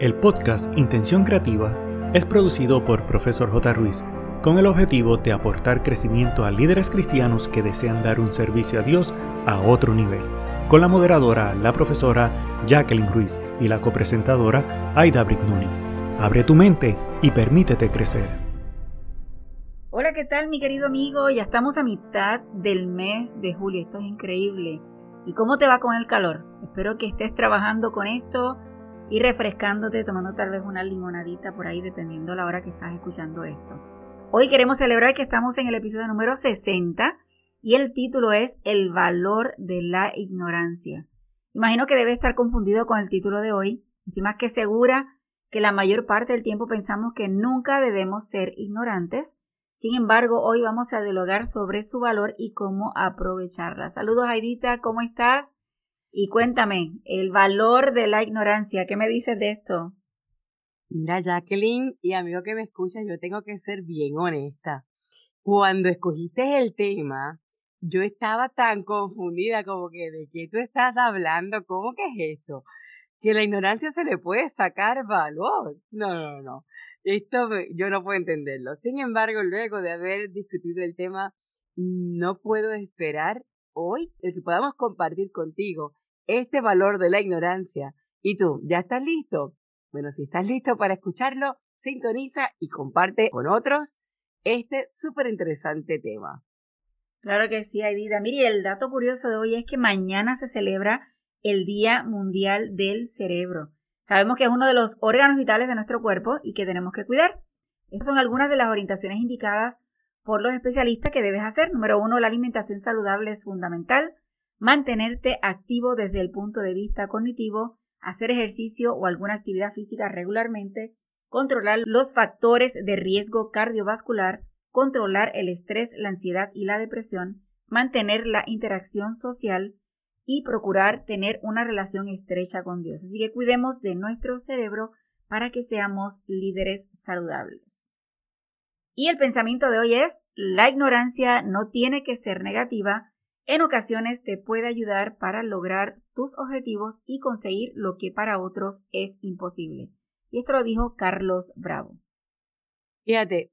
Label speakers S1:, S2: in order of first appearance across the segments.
S1: El podcast Intención Creativa es producido por Profesor J. Ruiz con el objetivo de aportar crecimiento a líderes cristianos que desean dar un servicio a Dios a otro nivel, con la moderadora, la profesora Jacqueline Ruiz y la copresentadora Aida Brignoni. Abre tu mente y permítete crecer.
S2: Hola, ¿qué tal mi querido amigo? Ya estamos a mitad del mes de julio, esto es increíble. ¿Y cómo te va con el calor? Espero que estés trabajando con esto y refrescándote, tomando tal vez una limonadita por ahí, dependiendo la hora que estás escuchando esto. Hoy queremos celebrar que estamos en el episodio número 60 y el título es El valor de la ignorancia. Imagino que debe estar confundido con el título de hoy. Estoy más que segura que la mayor parte del tiempo pensamos que nunca debemos ser ignorantes. Sin embargo, hoy vamos a dialogar sobre su valor y cómo aprovecharla. Saludos, Aidita, ¿cómo estás? Y cuéntame, el valor de la ignorancia, ¿qué me dices de esto?
S3: Mira, Jacqueline y amigo que me escuchas, yo tengo que ser bien honesta. Cuando escogiste el tema, yo estaba tan confundida como que de qué tú estás hablando, ¿cómo que es esto? Que la ignorancia se le puede sacar valor. No, no, no. Esto yo no puedo entenderlo. Sin embargo, luego de haber discutido el tema, no puedo esperar hoy el que podamos compartir contigo este valor de la ignorancia. ¿Y tú, ya estás listo? Bueno, si estás listo para escucharlo, sintoniza y comparte con otros este súper interesante tema.
S2: Claro que sí, Aidita. Mire, el dato curioso de hoy es que mañana se celebra el Día Mundial del Cerebro. Sabemos que es uno de los órganos vitales de nuestro cuerpo y que tenemos que cuidar. Estas son algunas de las orientaciones indicadas por los especialistas que debes hacer. Número uno, la alimentación saludable es fundamental mantenerte activo desde el punto de vista cognitivo, hacer ejercicio o alguna actividad física regularmente, controlar los factores de riesgo cardiovascular, controlar el estrés, la ansiedad y la depresión, mantener la interacción social y procurar tener una relación estrecha con Dios. Así que cuidemos de nuestro cerebro para que seamos líderes saludables. Y el pensamiento de hoy es, la ignorancia no tiene que ser negativa, en ocasiones te puede ayudar para lograr tus objetivos y conseguir lo que para otros es imposible. Y esto lo dijo Carlos Bravo.
S3: Fíjate,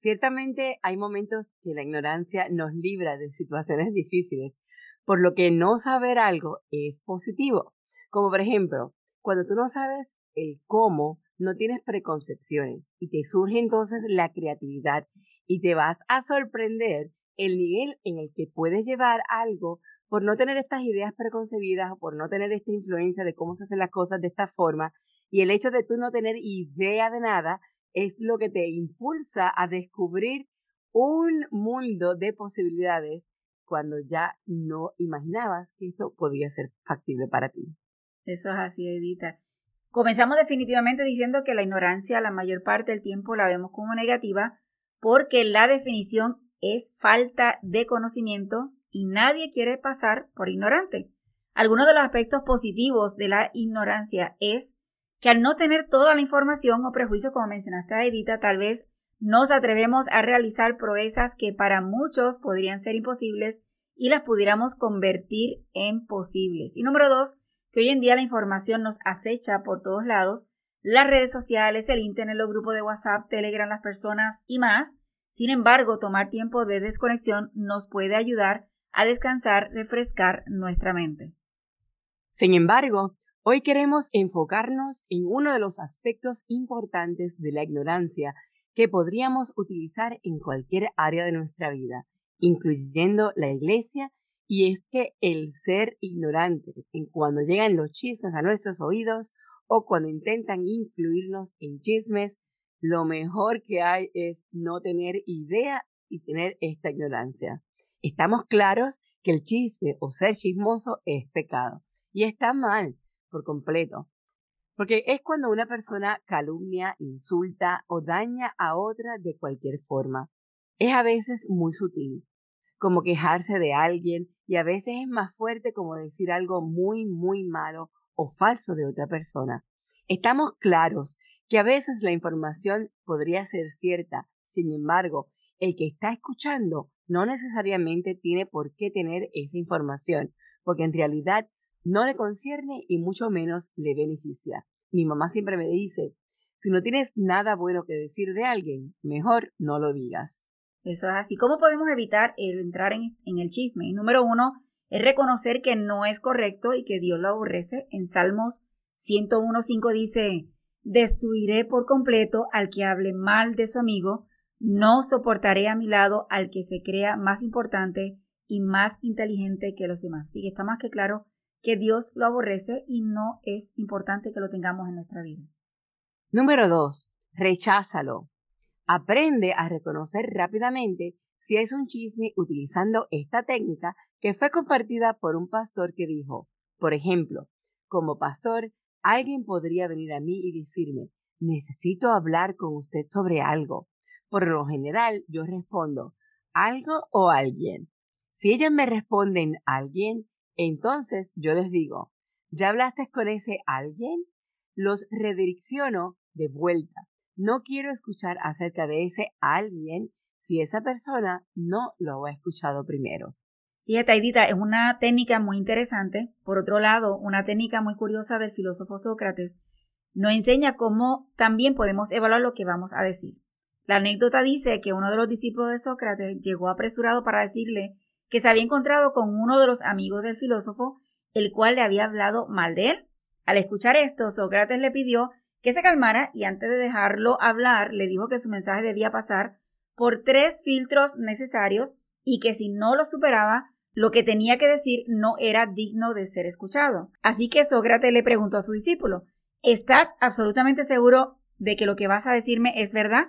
S3: ciertamente hay momentos que la ignorancia nos libra de situaciones difíciles, por lo que no saber algo es positivo. Como por ejemplo, cuando tú no sabes el cómo, no tienes preconcepciones y te surge entonces la creatividad y te vas a sorprender el nivel en el que puedes llevar algo por no tener estas ideas preconcebidas o por no tener esta influencia de cómo se hacen las cosas de esta forma. Y el hecho de tú no tener idea de nada es lo que te impulsa a descubrir un mundo de posibilidades cuando ya no imaginabas que esto podía ser factible para ti.
S2: Eso es así, Edita. Comenzamos definitivamente diciendo que la ignorancia la mayor parte del tiempo la vemos como negativa porque la definición es falta de conocimiento y nadie quiere pasar por ignorante. Algunos de los aspectos positivos de la ignorancia es que al no tener toda la información o prejuicios, como mencionaste Edita, tal vez nos atrevemos a realizar proezas que para muchos podrían ser imposibles y las pudiéramos convertir en posibles. Y número dos, que hoy en día la información nos acecha por todos lados, las redes sociales, el internet, los grupos de WhatsApp, Telegram, las personas y más, sin embargo, tomar tiempo de desconexión nos puede ayudar a descansar, refrescar nuestra mente.
S3: Sin embargo, hoy queremos enfocarnos en uno de los aspectos importantes de la ignorancia que podríamos utilizar en cualquier área de nuestra vida, incluyendo la iglesia, y es que el ser ignorante en cuando llegan los chismes a nuestros oídos o cuando intentan incluirnos en chismes lo mejor que hay es no tener idea y tener esta ignorancia. Estamos claros que el chisme o ser chismoso es pecado y está mal por completo. Porque es cuando una persona calumnia, insulta o daña a otra de cualquier forma. Es a veces muy sutil, como quejarse de alguien y a veces es más fuerte como decir algo muy, muy malo o falso de otra persona. Estamos claros que a veces la información podría ser cierta, sin embargo, el que está escuchando no necesariamente tiene por qué tener esa información, porque en realidad no le concierne y mucho menos le beneficia. mi mamá siempre me dice, si no tienes nada bueno que decir de alguien, mejor no lo digas.
S2: Eso es así. ¿Cómo podemos evitar el entrar en, en el chisme? Número uno, es reconocer que no es correcto y que Dios lo aborrece. En Salmos 101.5 dice, destruiré por completo al que hable mal de su amigo, no soportaré a mi lado al que se crea más importante y más inteligente que los demás. Y está más que claro que Dios lo aborrece y no es importante que lo tengamos en nuestra vida.
S3: Número 2. Recházalo. Aprende a reconocer rápidamente si es un chisme utilizando esta técnica que fue compartida por un pastor que dijo, por ejemplo, como pastor, alguien podría venir a mí y decirme, necesito hablar con usted sobre algo. Por lo general, yo respondo, algo o alguien. Si ellos me responden alguien, entonces yo les digo, ¿ya hablaste con ese alguien? Los redirecciono de vuelta. No quiero escuchar acerca de ese alguien si esa persona no lo ha escuchado primero.
S2: Fíjate, Aidita, es una técnica muy interesante. Por otro lado, una técnica muy curiosa del filósofo Sócrates nos enseña cómo también podemos evaluar lo que vamos a decir. La anécdota dice que uno de los discípulos de Sócrates llegó apresurado para decirle que se había encontrado con uno de los amigos del filósofo, el cual le había hablado mal de él. Al escuchar esto, Sócrates le pidió que se calmara y antes de dejarlo hablar, le dijo que su mensaje debía pasar por tres filtros necesarios y que si no lo superaba, lo que tenía que decir no era digno de ser escuchado. Así que Sócrates le preguntó a su discípulo, ¿estás absolutamente seguro de que lo que vas a decirme es verdad?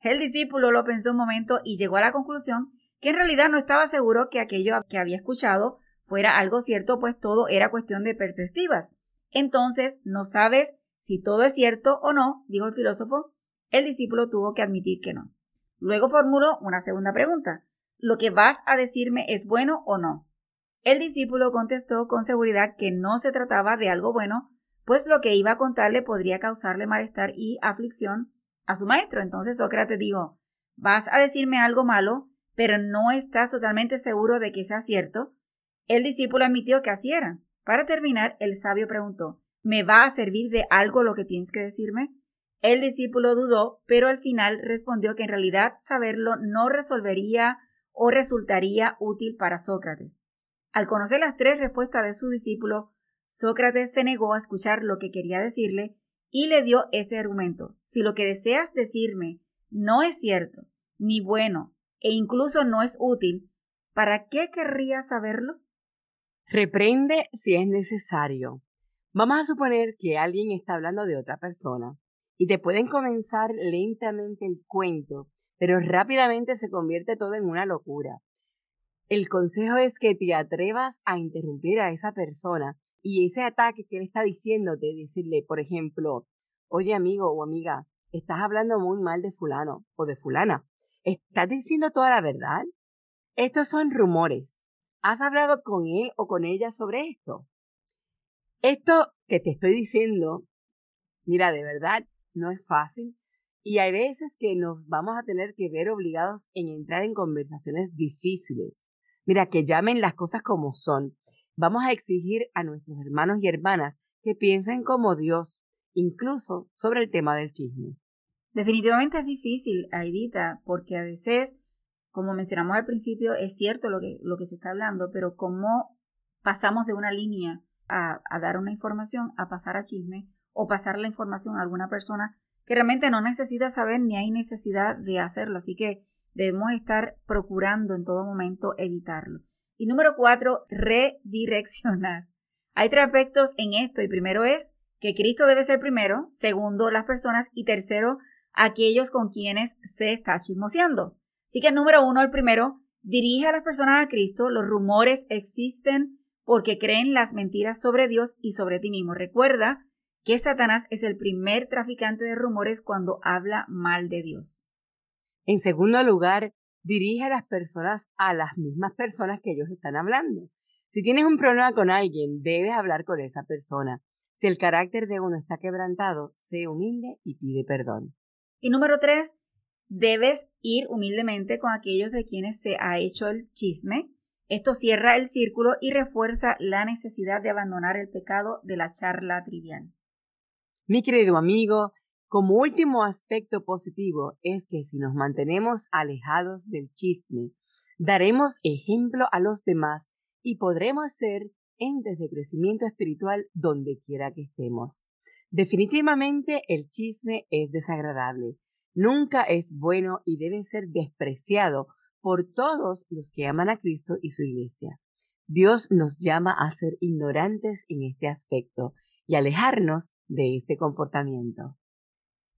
S2: El discípulo lo pensó un momento y llegó a la conclusión que en realidad no estaba seguro que aquello que había escuchado fuera algo cierto, pues todo era cuestión de perspectivas. Entonces, ¿no sabes si todo es cierto o no? dijo el filósofo. El discípulo tuvo que admitir que no. Luego formuló una segunda pregunta. ¿Lo que vas a decirme es bueno o no? El discípulo contestó con seguridad que no se trataba de algo bueno, pues lo que iba a contarle podría causarle malestar y aflicción a su maestro. Entonces Sócrates dijo, vas a decirme algo malo, pero no estás totalmente seguro de que sea cierto. El discípulo admitió que así era. Para terminar, el sabio preguntó, ¿me va a servir de algo lo que tienes que decirme? El discípulo dudó, pero al final respondió que en realidad saberlo no resolvería o resultaría útil para Sócrates. Al conocer las tres respuestas de su discípulo, Sócrates se negó a escuchar lo que quería decirle y le dio ese argumento. Si lo que deseas decirme no es cierto, ni bueno, e incluso no es útil, ¿para qué querría saberlo?
S3: Reprende si es necesario. Vamos a suponer que alguien está hablando de otra persona y te pueden comenzar lentamente el cuento pero rápidamente se convierte todo en una locura. El consejo es que te atrevas a interrumpir a esa persona y ese ataque que él está diciéndote, decirle, por ejemplo, oye amigo o amiga, estás hablando muy mal de fulano o de fulana. ¿Estás diciendo toda la verdad? Estos son rumores. ¿Has hablado con él o con ella sobre esto? Esto que te estoy diciendo, mira, de verdad, no es fácil, y hay veces que nos vamos a tener que ver obligados en entrar en conversaciones difíciles. Mira, que llamen las cosas como son. Vamos a exigir a nuestros hermanos y hermanas que piensen como Dios, incluso sobre el tema del chisme.
S2: Definitivamente es difícil, Aidita, porque a veces, como mencionamos al principio, es cierto lo que, lo que se está hablando, pero cómo pasamos de una línea a, a dar una información a pasar a chisme o pasar la información a alguna persona que realmente no necesita saber ni hay necesidad de hacerlo. Así que debemos estar procurando en todo momento evitarlo. Y número cuatro, redireccionar. Hay tres aspectos en esto y primero es que Cristo debe ser primero, segundo las personas y tercero aquellos con quienes se está chismoseando. Así que número uno, el primero, dirige a las personas a Cristo. Los rumores existen porque creen las mentiras sobre Dios y sobre ti mismo. Recuerda que Satanás es el primer traficante de rumores cuando habla mal de Dios.
S3: En segundo lugar, dirige a las personas a las mismas personas que ellos están hablando. Si tienes un problema con alguien, debes hablar con esa persona. Si el carácter de uno está quebrantado, sé humilde y pide perdón.
S2: Y número tres, debes ir humildemente con aquellos de quienes se ha hecho el chisme. Esto cierra el círculo y refuerza la necesidad de abandonar el pecado de la charla trivial.
S3: Mi querido amigo, como último aspecto positivo es que si nos mantenemos alejados del chisme, daremos ejemplo a los demás y podremos ser entes de crecimiento espiritual donde quiera que estemos. Definitivamente el chisme es desagradable, nunca es bueno y debe ser despreciado por todos los que aman a Cristo y su iglesia. Dios nos llama a ser ignorantes en este aspecto y alejarnos de este comportamiento.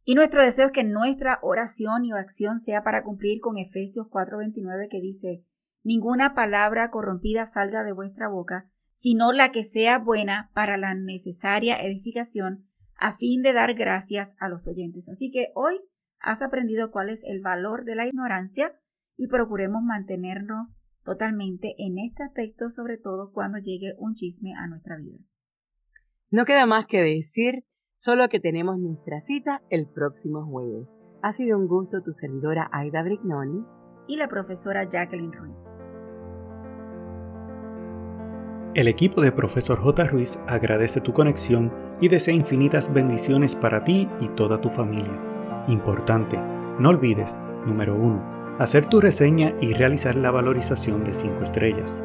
S2: Y nuestro deseo es que nuestra oración y acción sea para cumplir con Efesios 4:29 que dice, ninguna palabra corrompida salga de vuestra boca, sino la que sea buena para la necesaria edificación, a fin de dar gracias a los oyentes. Así que hoy has aprendido cuál es el valor de la ignorancia y procuremos mantenernos totalmente en este aspecto, sobre todo cuando llegue un chisme a nuestra vida.
S3: No queda más que decir, solo que tenemos nuestra cita el próximo jueves. Ha sido un gusto tu servidora Aida Brignoni
S2: y la profesora Jacqueline Ruiz.
S1: El equipo de Profesor J. Ruiz agradece tu conexión y desea infinitas bendiciones para ti y toda tu familia. Importante, no olvides, número 1, hacer tu reseña y realizar la valorización de 5 estrellas.